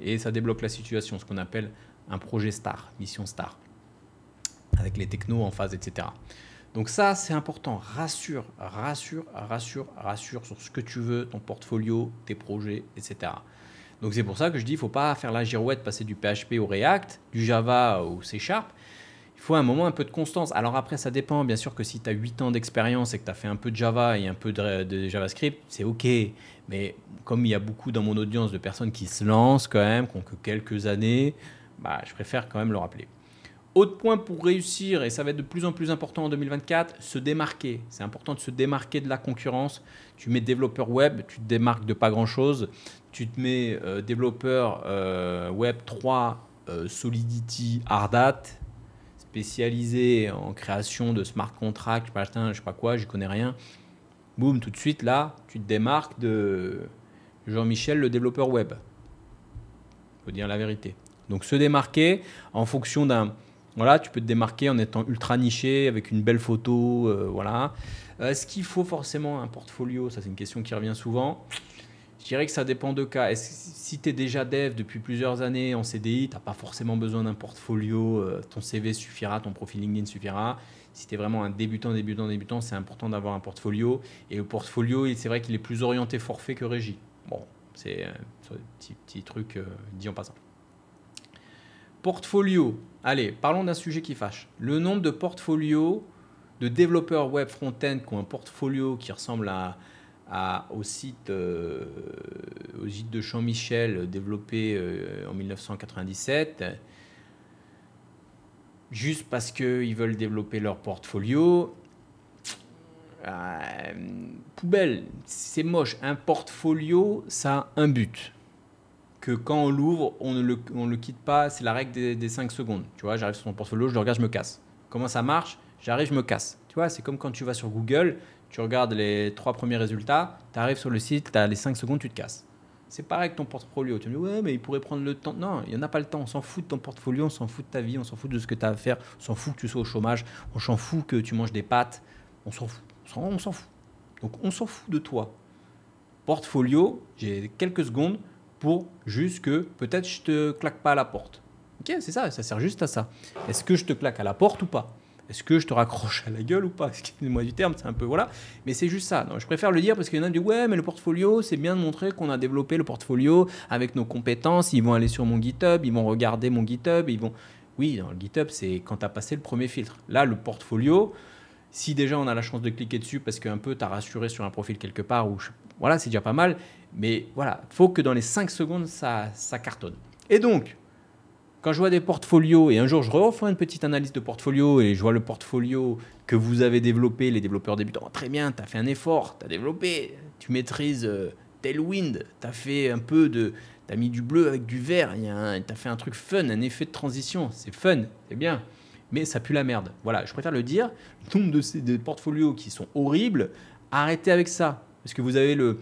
et ça débloque la situation, ce qu'on appelle un projet star, mission star. avec les technos en phase, etc. Donc ça, c'est important. Rassure, rassure, rassure, rassure sur ce que tu veux, ton portfolio, tes projets, etc. Donc c'est pour ça que je dis, il ne faut pas faire la girouette, passer du PHP au React, du Java au C Sharp. Il faut un moment un peu de constance. Alors après, ça dépend, bien sûr que si tu as 8 ans d'expérience et que tu as fait un peu de Java et un peu de, JavaScript, c'est OK. Mais comme il y a beaucoup dans mon audience de personnes qui se lancent quand même, qui ont que quelques années, bah, je préfère quand même le rappeler. Autre point pour réussir, et ça va être de plus en plus important en 2024, se démarquer. C'est important de se démarquer de la concurrence. Tu mets développeur web, tu te démarques de pas grand-chose. Tu te mets euh, développeur euh, web 3 euh, Solidity Ardat, spécialisé en création de smart contracts, je je sais pas quoi, j'y connais rien. Boum, tout de suite là, tu te démarques de Jean-Michel, le développeur web. Faut dire la vérité. Donc se démarquer en fonction d'un voilà, tu peux te démarquer en étant ultra niché, avec une belle photo. Euh, voilà. Euh, est-ce qu'il faut forcément un portfolio? Ça, c'est une question qui revient souvent. Je dirais que ça dépend de cas. si tu es déjà dev depuis plusieurs années en CDI, tu n'as pas forcément besoin d'un portfolio. Euh, ton CV suffira, ton profil LinkedIn suffira. Si tu es vraiment un débutant, débutant, débutant, c'est important d'avoir un portfolio. Et le portfolio, c'est vrai qu'il est plus orienté forfait que régie. Bon, c'est un petit, petit truc dit en passant. Portfolio. Allez, parlons d'un sujet qui fâche. Le nombre de portfolios de développeurs web front-end qui ont un portfolio qui ressemble à, au, site, euh, au site de Jean-Michel développé euh, en 1997, juste parce qu'ils veulent développer leur portfolio. Euh, poubelle, c'est moche. Un portfolio, ça a un but que quand on l'ouvre, on ne le, on le quitte pas. C'est la règle des, des, 5 secondes. Tu vois, j'arrive sur ton portfolio, je le regarde, je me casse. Comment ça marche? J'arrive, je me casse. Tu vois, c'est comme quand tu vas sur Google, tu regardes les trois premiers résultats, tu arrives sur le site, tu as les 5 secondes, tu te casses. C'est pareil avec ton portfolio. Tu me dis, ouais, mais il pourrait prendre le temps. Non, il n'y en a pas le temps. On s'en fout de ton portfolio, on s'en fout de ta vie, on s'en fout de ce que tu as à faire, on s'en fout que tu sois au chômage, on s'en fout que tu manges des pâtes, on s'en fout. On s'en fout. Donc on s'en fout de toi. Portfolio, j'ai quelques secondes, pour juste que peut-être je te claque pas à la porte. Ok, c'est ça, ça sert juste à ça. Est-ce que je te claque à la porte ou pas? Est-ce que je te raccroche à la gueule ou pas? Excusez-moi du terme, c'est un peu voilà. Mais c'est juste ça. je préfère le dire parce qu'il y en a qui disent Ouais, mais le portfolio, c'est bien de montrer qu'on a développé le portfolio avec nos compétences. Ils vont aller sur mon GitHub, ils vont regarder mon GitHub, ils vont. Oui, dans le GitHub, c'est quand tu as passé le premier filtre. Là, le portfolio, si déjà on a la chance de cliquer dessus parce qu'un peu tu as rassuré sur un profil quelque part, ou voilà, c'est déjà pas mal. Mais voilà, faut que dans les 5 secondes, ça, ça cartonne. Et donc, quand je vois des portfolios, et un jour je refais une petite analyse de portfolio, et je vois le portfolio que vous avez développé, les développeurs débutants, très bien, tu as fait un effort, tu as développé, tu maîtrises euh, Tailwind, tu as fait un peu de... Tu mis du bleu avec du vert, tu as fait un truc fun, un effet de transition, c'est fun, c'est bien mais ça pue la merde. Voilà, je préfère le dire. Le nombre de ces portfolios qui sont horribles, arrêtez avec ça. Parce que vous avez le,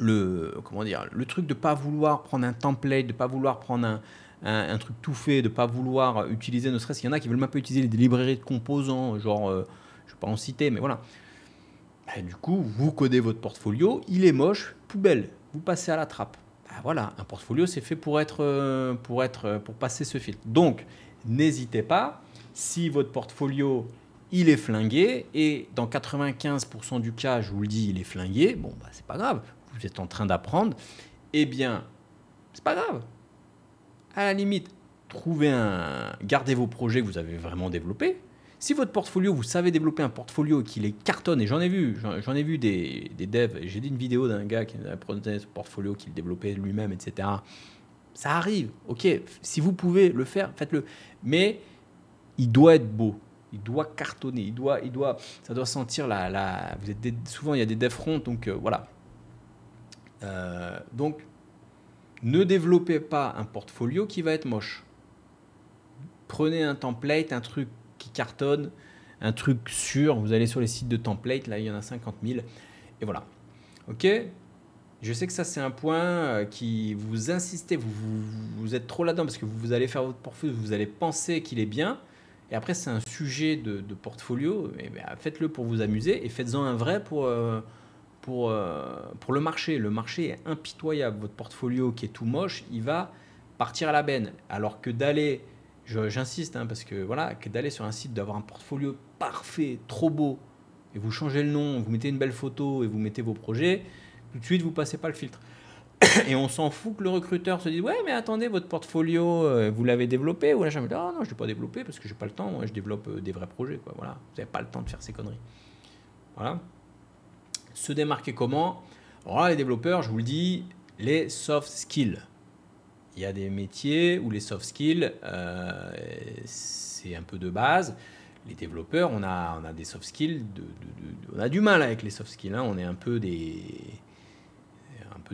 le, comment dire, le truc de pas vouloir prendre un template, de pas vouloir prendre un, un, truc tout fait, de pas vouloir utiliser, ne serait-ce qu'il y en a qui veulent même pas utiliser les librairies de composants, genre, euh, je ne vais pas en citer, mais voilà. Bah, du coup, vous codez votre portfolio, il est moche, poubelle, vous passez à la trappe. Bah, voilà, un portfolio, c'est fait pour être, euh, pour être, euh, pour passer ce filtre. Donc, n'hésitez pas, si votre portfolio il est flingué, et dans 95% du cas, je vous le dis, il est flingué, bon, bah, c'est pas grave, vous êtes en train d'apprendre, eh bien, c'est pas grave. À la limite, trouvez un. Gardez vos projets que vous avez vraiment développés. Si votre portfolio, vous savez développer un portfolio qui les cartonne, et j'en ai vu, j'en ai vu des, des devs, j'ai dit une vidéo d'un gars qui présenté ce portfolio, qu'il développait lui-même, etc. Ça arrive, ok, si vous pouvez le faire, faites-le. Mais il doit être beau il doit cartonner, il doit, il doit, ça doit sentir la, la vous êtes souvent il y a des dev front, donc euh, voilà. Euh, donc, ne développez pas un portfolio qui va être moche. Prenez un template, un truc qui cartonne, un truc sûr. Vous allez sur les sites de template, là il y en a 50 000, et voilà. Ok? Je sais que ça c'est un point euh, qui vous insistez, vous, vous, vous êtes trop là-dedans parce que vous allez faire votre portfolio, vous allez penser qu'il est bien, et après, c'est un sujet de, portfolio. Et ben, faites-le pour vous amuser et faites-en un vrai pour, euh, pour, euh, pour le marché. Le marché est impitoyable. Votre portfolio qui est tout moche, il va partir à la benne. Alors que d'aller j'insiste, hein, parce que voilà, que d'aller sur un site, d'avoir un portfolio parfait, trop beau, et vous changez le nom, vous mettez une belle photo et vous mettez vos projets, tout de suite, vous passez pas le filtre. Et on s'en fout que le recruteur se dise Ouais, mais attendez, votre portfolio, euh, vous l'avez développé Ou là, dis Ah non, je ne l'ai pas développé parce que j'ai pas le temps. Moi, je développe euh, des vrais projets. Voilà. Vous n'avez pas le temps de faire ces conneries. Voilà. Se démarquer comment? Alors les développeurs, je vous le dis, les soft skills. Il y a des métiers où les soft skills, euh, c'est un peu de base. Les développeurs, on a, on a des soft skills, on a du mal avec les soft skills. Hein. On est un peu des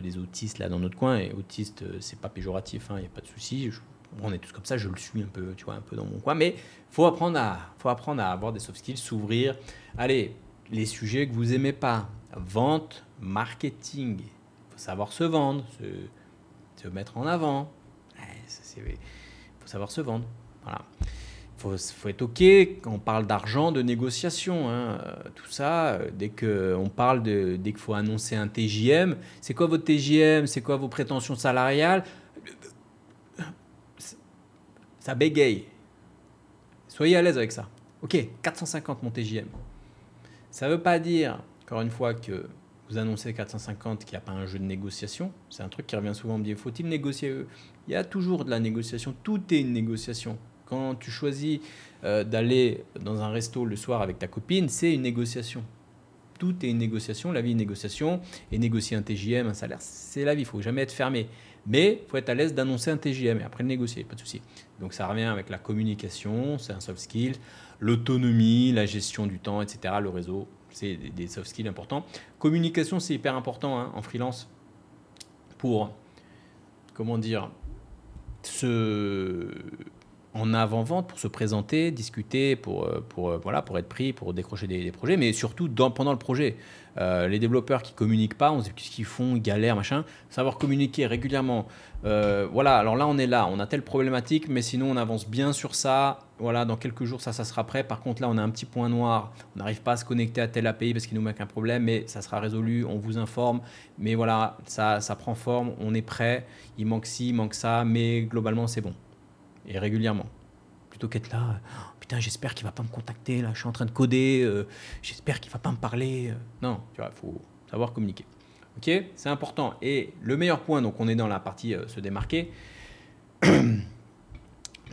des autistes là dans notre coin. Et autiste, euh, c'est pas péjoratif, il hein, n'y a pas de souci. on est tous comme ça, je le suis un peu, tu vois, un peu dans mon coin. Mais faut apprendre à, faut apprendre à avoir des soft skills, s'ouvrir. Allez, les sujets que vous aimez pas, vente, marketing. Faut savoir se vendre, se, mettre en avant. Il faut savoir se vendre. Voilà faut, faut être OK quand on parle d'argent, de négociation. Hein. Tout ça, euh, dès qu'on parle de, dès qu'il faut annoncer un TJM, c'est quoi votre TJM C'est quoi vos prétentions salariales? Ça bégaye. Soyez à l'aise avec ça. OK, 450 mon TJM. Ça ne veut pas dire, encore une fois, que vous annoncez 450 qu'il n'y a pas un jeu de négociation. C'est un truc qui revient souvent. On me faut-il négocier? Il y a toujours de la négociation. Tout est une négociation. Quand tu choisis euh, d'aller dans un resto le soir avec ta copine, c'est une négociation. Tout est une négociation, la vie est une négociation. Et négocier un TJM, un salaire, c'est la vie, il faut jamais être fermé. Mais il faut être à l'aise d'annoncer un TJM et après le négocier, pas de souci. Donc ça revient avec la communication, c'est un soft skill, l'autonomie, la gestion du temps, etc. Le réseau, c'est des soft skills importants. Communication, c'est hyper important hein, en freelance pour, comment dire, se en avant-vente pour se présenter, discuter, pour, euh, pour, euh, voilà, pour être pris, pour décrocher des, projets, mais surtout pendant le projet. Euh, les développeurs qui communiquent pas, on sait ce qu'ils font, galère, machin. Savoir communiquer régulièrement. voilà, alors là, on est là, on a telle problématique, mais sinon, on avance bien sur ça. Voilà, dans quelques jours, ça, ça sera prêt. Par contre, là, on a un petit point noir. On n'arrive pas à se connecter à tel API parce qu'il nous manque un problème, mais ça sera résolu. On vous informe. Mais voilà, ça, ça prend forme. On est prêt. Il manque ci, il manque ça, mais globalement, c'est bon et régulièrement. Plutôt qu'être là, oh, putain, j'espère qu'il va pas me contacter, là, je suis en train de coder, euh, j'espère qu'il va pas me parler. Euh. Non, tu vois, il faut savoir communiquer. Ok, c'est important. Et le meilleur point, donc on est dans la partie euh, se démarquer.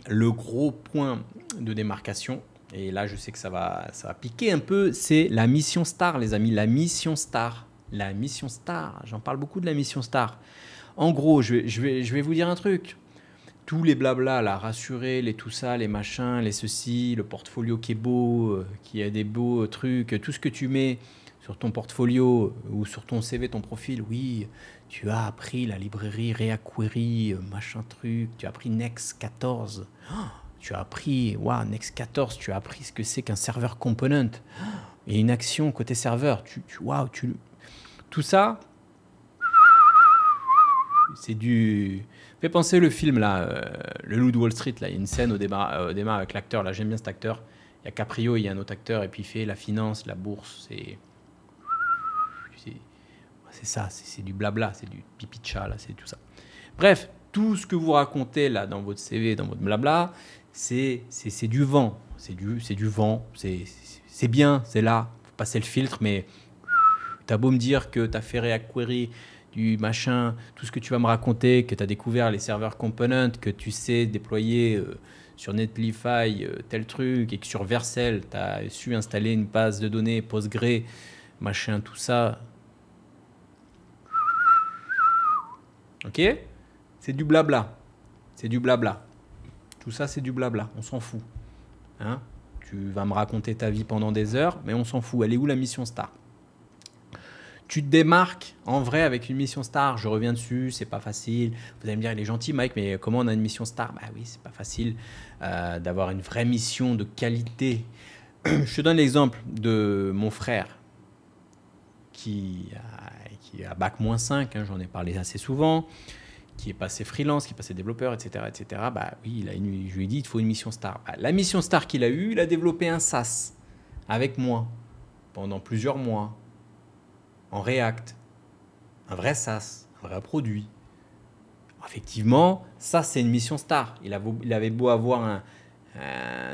le gros point de démarcation, et là je sais que ça va, ça va piquer un peu, c'est la mission star, les amis. La mission star. La mission star. J'en parle beaucoup de la mission star. En gros, je vais, je vais, je vais vous dire un truc tous les blabla, la rassurer, les tout ça, les machins, les ceci, le portfolio qui est beau, euh, qui a des beaux trucs, tout ce que tu mets sur ton portfolio ou sur ton CV, ton profil, oui, tu as appris la librairie Reaquery, euh, machin truc, tu as appris Next 14, tu as appris, waouh, Next 14, tu as appris ce que c'est qu'un serveur component. Et une action côté serveur, tu, tu, tu, tout ça, c'est du fait penser le film là, euh, le loup de Wall Street là. Il y a une scène au démarrage, euh, au avec l'acteur là. J'aime bien cet acteur. Il y a Caprio, il y a un autre acteur et puis il fait la finance, la bourse. C'est c'est ça, c'est du blabla, c'est du pipi de chat là, c'est tout ça. Bref, tout ce que vous racontez là dans votre CV, dans votre blabla, c'est du vent, c'est du du vent, c'est bien, c'est là, faut passer le filtre, mais t'as beau me dire que t'as fait React Query du machin, tout ce que tu vas me raconter, que tu as découvert les serveurs components, que tu sais déployer euh, sur Netlify euh, tel truc, et que sur Vercel, tu as su installer une base de données Postgre, machin, tout ça. Ok? C'est du blabla. C'est du blabla. Tout ça, c'est du blabla. On s'en fout. Hein? Tu vas me raconter ta vie pendant des heures, mais on s'en fout. Elle est où la mission star? Tu te démarques en vrai avec une mission star. Je reviens dessus, c'est pas facile. Vous allez me dire, il est gentil, Mike, mais comment on a une mission star? Bah oui, c'est pas facile euh, d'avoir une vraie mission de qualité. Je te donne l'exemple de mon frère qui a, qui a bac moins 5, hein, j'en ai parlé assez souvent, qui est passé freelance, qui est passé développeur, etc. etc. Bah oui, il a une, je lui ai dit, il faut une mission star. Bah, la mission star qu'il a eue, il a développé un SaaS avec moi pendant plusieurs mois en React, un vrai SaaS, un vrai produit. Effectivement, ça c'est une mission star. Il, avait beau avoir un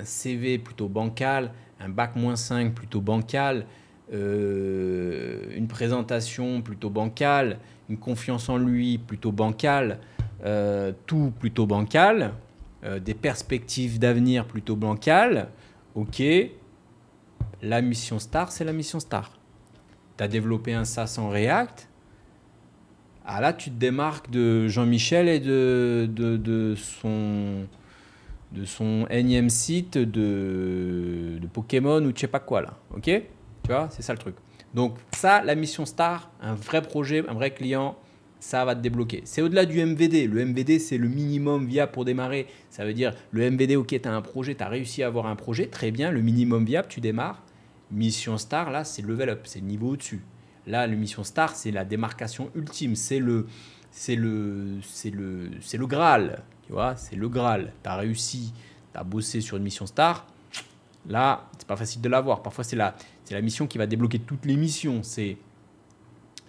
CV plutôt bancal, un bac moins 5 plutôt bancal, euh, une présentation plutôt bancale, une confiance en lui plutôt bancale, euh, tout plutôt bancal, euh, des perspectives d'avenir plutôt bancales, ok, la mission star, c'est la mission star. Tu développé un SaaS en React, ah là, tu te démarques de Jean-Michel et de, de, son, de son énième site de, de Pokémon ou je sais pas quoi là. Ok? Tu vois, c'est ça le truc. Donc ça, la mission star, un vrai projet, un vrai client, ça va te débloquer. C'est au-delà du MVD. Le MVD, c'est le minimum viable pour démarrer. Ça veut dire, le MVD, ok, tu as un projet, tu as réussi à avoir un projet, très bien, le minimum viable, tu démarres. Mission star, là, c'est level up, c'est le niveau au-dessus. Là, le mission star, c'est la démarcation ultime, c'est le, c'est le, c'est le, c'est le Graal, tu vois, c'est le Graal. Tu as réussi, tu as bossé sur une mission star. Là, c'est pas facile de l'avoir. Parfois, c'est la, c'est la mission qui va débloquer toutes les missions. C'est,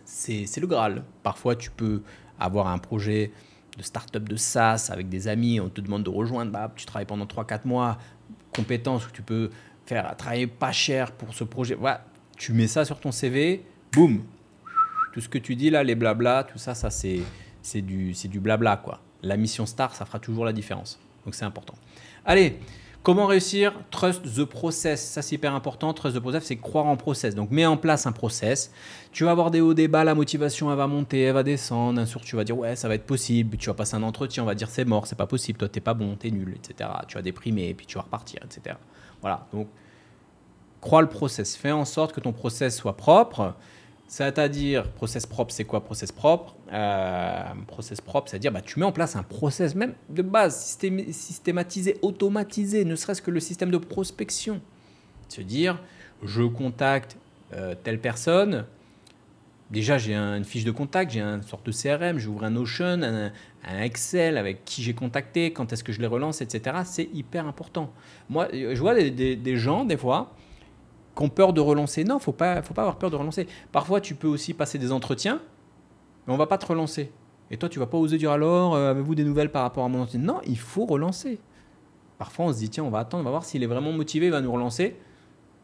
c'est, c'est le Graal. Parfois, tu peux avoir un projet de start-up de SaaS avec des amis, on te demande de rejoindre, bah, tu travailles pendant 3-4 mois, compétences où tu peux faire travailler pas cher pour ce projet. Voilà, tu mets ça sur ton CV, boum, tout ce que tu dis là, les blabla, tout ça, ça c'est, du, c'est du blabla quoi. La mission star, ça fera toujours la différence. Donc c'est important. Allez, comment réussir? Trust the process. Ça c'est hyper important. Trust the process, c'est croire en process. Donc mets en place un process. Tu vas avoir des hauts, des bas, la motivation elle va monter, elle va descendre. Un jour tu vas dire ouais ça va être possible. Tu vas passer un entretien, on va dire c'est mort, c'est pas possible, toi t'es pas bon, t'es nul, etc. Tu vas déprimer, puis tu vas repartir, etc. Voilà. Donc crois le process. Fais en sorte que ton process soit propre. C'est-à-dire, process propre, c'est quoi process propre? Euh, Process propre, c'est-à-dire, bah, tu mets en place un process même de base, systématisé, automatisé, ne serait-ce que le système de prospection. Se dire, je contacte euh, telle personne, déjà j'ai une fiche de contact, j'ai une sorte de CRM, j'ouvre un Notion, un, Excel avec qui j'ai contacté, quand est-ce que je les relance, etc. C'est hyper important. Moi, je vois des gens, des fois, qui ont peur de relancer. Non, faut pas, faut pas avoir peur de relancer. Parfois, tu peux aussi passer des entretiens, mais on va pas te relancer. Et toi, tu vas pas oser dire alors, euh, avez-vous des nouvelles par rapport à mon entretien Non, il faut relancer. Parfois, on se dit, tiens, on va attendre, on va voir s'il est vraiment motivé, il va nous relancer.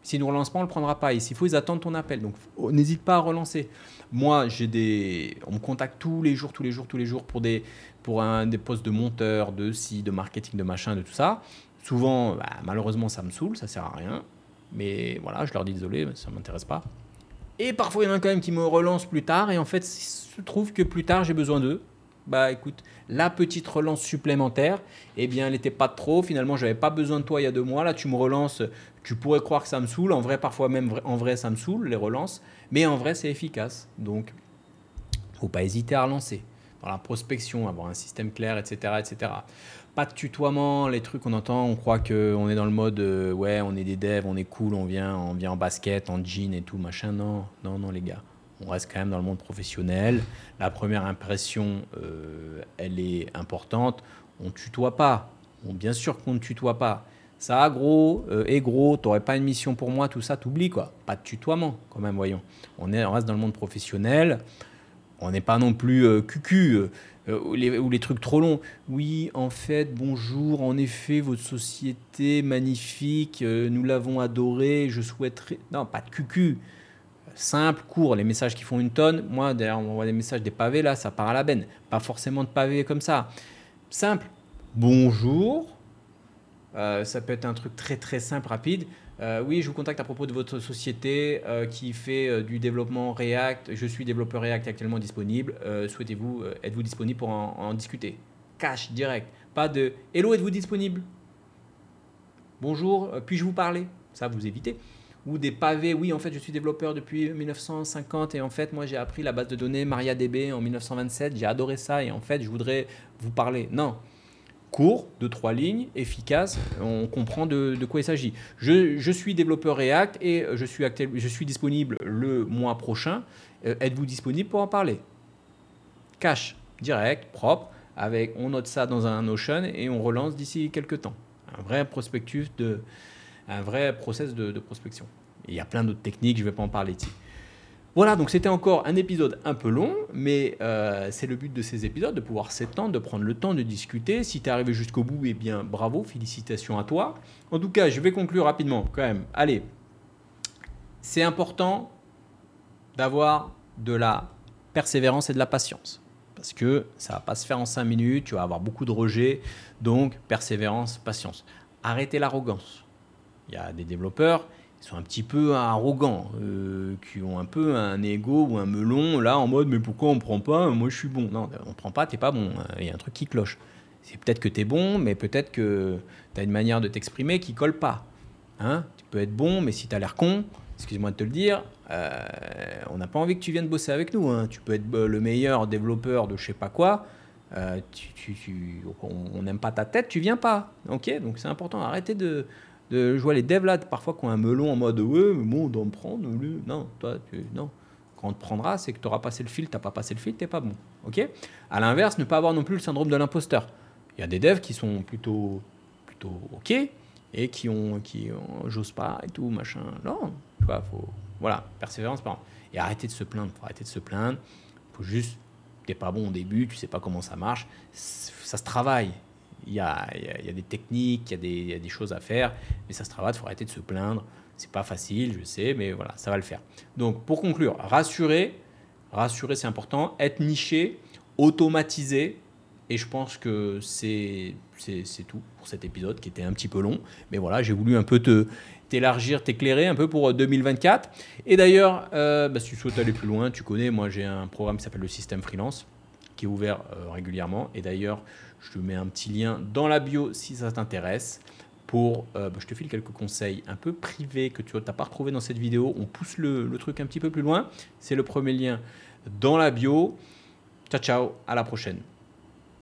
S'il ne nous relance pas, on le prendra pas. Et s'il faut, ils attendent ton appel. Donc, n'hésite pas à relancer. Moi, j'ai des... on me contacte tous les jours, tous les jours, tous les jours pour des, pour un, des postes de monteur, de si, de marketing, de machin, de tout ça. Souvent, bah, malheureusement, ça me saoule, ça sert à rien. Mais voilà, je leur dis désolé, ça ne m'intéresse pas. Et parfois, il y en a quand même qui me relancent plus tard. Et en fait, il se trouve que plus tard, j'ai besoin d'eux. Bah écoute, la petite relance supplémentaire, eh bien, elle n'était pas trop. Finalement, je n'avais pas besoin de toi il y a deux mois. Là, tu me relances. Tu pourrais croire que ça me saoule. En vrai, parfois même, en vrai, ça me saoule, les relances. Mais en vrai, c'est efficace. Donc, faut pas hésiter à relancer. Dans la prospection, avoir un système clair, etc. etc pas de tutoiement, les trucs qu'on entend, on croit qu'on est dans le mode euh, ouais, on est des devs, on est cool, on vient, on vient en basket, en jean et tout, machin. Non, non, non, les gars. On reste quand même dans le monde professionnel. La première impression, euh, elle est importante. On tutoie pas. Bien sûr qu'on ne tutoie pas. Ça, gros, euh, et gros, t'aurais pas une mission pour moi, tout ça, t'oublies quoi. Pas de tutoiement, quand même, voyons. On, est, on reste dans le monde professionnel. On n'est pas non plus cucu. Euh, ou, les, trucs trop longs. Oui, en fait, bonjour, en effet, votre société magnifique, euh, nous l'avons adorée, je souhaiterais... Non, pas de cucu. Simple, court, les messages qui font une tonne. Moi, d'ailleurs, on voit des messages des pavés, là, ça part à la benne. Pas forcément de pavés comme ça. Simple. Bonjour. Euh, ça peut être un truc très très simple, rapide. Euh, oui, je vous contacte à propos de votre société euh, qui fait euh, du développement React. Je suis développeur React actuellement disponible. Souhaitez-vous, êtes-vous disponible pour en, discuter? Cash, direct. Pas de Hello, êtes-vous disponible? Bonjour, puis-je vous parler? Ça, vous évitez. Ou des pavés, oui, en fait, je suis développeur depuis 1950 et en fait, moi, j'ai appris la base de données MariaDB en 1927. J'ai adoré ça et en fait, je voudrais vous parler. Non court, de trois lignes, efficace, on comprend de, quoi il s'agit. Je, suis développeur React et je suis, je suis disponible le mois prochain. Euh, êtes-vous disponible pour en parler? Cash, direct, propre, avec, on note ça dans un Notion et on relance d'ici quelques temps. Un vrai prospectus, de, un vrai process de, prospection. il y a plein d'autres techniques, je ne vais pas en parler ici. Voilà, donc c'était encore un épisode un peu long, mais euh, c'est le but de ces épisodes, de pouvoir s'étendre, de prendre le temps de discuter. Si tu es arrivé jusqu'au bout, eh bien bravo, félicitations à toi. En tout cas, je vais conclure rapidement quand même. Allez, c'est important d'avoir de la persévérance et de la patience. Parce que ça va pas se faire en 5 minutes, tu vas avoir beaucoup de rejets, donc persévérance, patience. Arrêtez l'arrogance. Il y a des développeurs, sont un petit peu arrogants, euh, qui ont un peu un ego ou un melon, là en mode mais pourquoi on prend pas? Moi je suis bon. Non, on prend pas, t'es pas bon. Il y a un truc qui cloche. C'est peut-être que tu es bon, mais peut-être que tu as une manière de t'exprimer qui colle pas. Hein? Tu peux être bon, mais si tu as l'air con, excuse-moi de te le dire, euh, on n'a pas envie que tu viennes bosser avec nous. Hein. Tu peux être le meilleur développeur de je sais pas quoi. Euh, on n'aime pas ta tête, tu viens pas. Ok, donc c'est important. Arrêtez de, je vois les devs là parfois qui ont un melon en mode ouais, mais bon, on doit me prendre. Non, toi, tu, non. Quand on te prendra, c'est que tu auras passé le fil, tu pas passé le fil, t'es pas bon. Ok? À l'inverse, ne pas avoir non plus le syndrome de l'imposteur. Il y a des devs qui sont plutôt, plutôt ok et qui ont, qui j'ose pas et tout machin. Non, tu vois, faut, voilà, persévérance, pardon. Et arrêter de se plaindre, faut arrêter de se plaindre. Faut juste, t'es pas bon au début, tu sais pas comment ça marche, ça se travaille. Il y a, il y a, des techniques, il y, a des, il y, a des choses à faire, mais ça se travaille, il faut arrêter de se plaindre. C'est pas facile, je sais, mais voilà, ça va le faire. Donc, pour conclure, rassurer, rassurer, c'est important. Être niché, automatiser, et je pense que c'est tout pour cet épisode qui était un petit peu long. Mais voilà, j'ai voulu un peu te t'élargir, t'éclairer un peu pour 2024. Et d'ailleurs, euh, bah, si tu souhaites aller plus loin, tu connais, moi j'ai un programme qui s'appelle le système freelance qui est ouvert euh, régulièrement. Et d'ailleurs, je te mets un petit lien dans la bio si ça t'intéresse. Pour, euh, bah, je te file quelques conseils un peu privés que tu n'as pas retrouvé dans cette vidéo. On pousse le, le truc un petit peu plus loin. C'est le premier lien dans la bio. Ciao, ciao, à la prochaine.